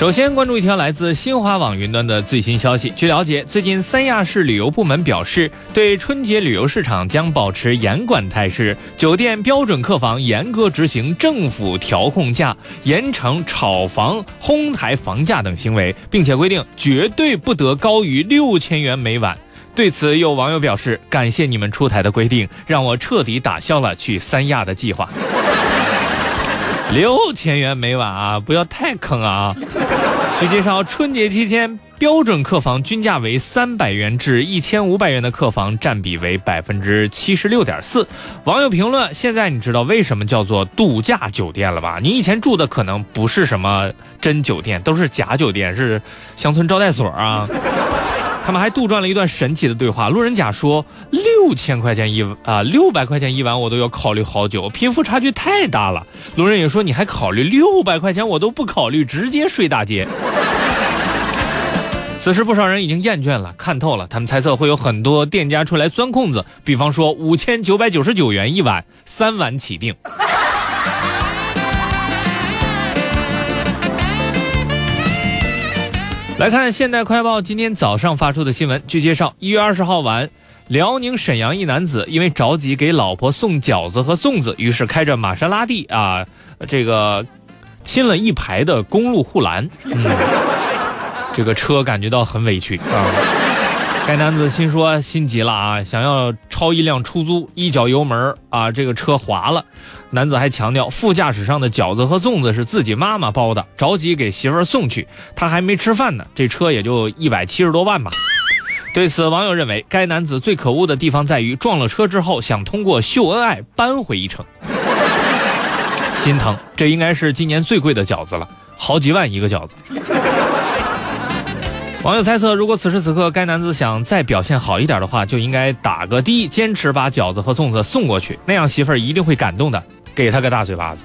首先关注一条来自新华网云端的最新消息。据了解，最近三亚市旅游部门表示，对春节旅游市场将保持严管态势，酒店标准客房严格执行政府调控价，严惩炒房、哄抬房价等行为，并且规定绝对不得高于六千元每晚。对此，有网友表示：“感谢你们出台的规定，让我彻底打消了去三亚的计划。”六千元每晚啊，不要太坑啊！据介绍，春节期间标准客房均价为三百元至一千五百元的客房占比为百分之七十六点四。网友评论：现在你知道为什么叫做度假酒店了吧？你以前住的可能不是什么真酒店，都是假酒店，是乡村招待所啊。他们还杜撰了一段神奇的对话。路人甲说：“六六千块钱一啊，六百块钱一晚，我都要考虑好久，贫富差距太大了。”路人也说：“你还考虑六百块钱，我都不考虑，直接睡大街。”此时不少人已经厌倦了，看透了。他们猜测会有很多店家出来钻空子，比方说五千九百九十九元一晚，三晚起订。来看《现代快报》今天早上发出的新闻。据介绍，一月二十号晚，辽宁沈阳一男子因为着急给老婆送饺子和粽子，于是开着玛莎拉蒂啊，这个亲了一排的公路护栏。这个车感觉到很委屈啊。该男子心说心急了啊，想要超一辆出租，一脚油门啊，这个车滑了。男子还强调，副驾驶上的饺子和粽子是自己妈妈包的，着急给媳妇送去，他还没吃饭呢。这车也就一百七十多万吧。对此，网友认为，该男子最可恶的地方在于撞了车之后想通过秀恩爱扳回一城。心疼，这应该是今年最贵的饺子了，好几万一个饺子。网友猜测，如果此时此刻该男子想再表现好一点的话，就应该打个的，坚持把饺子和粽子送过去，那样媳妇儿一定会感动的。给他个大嘴巴子。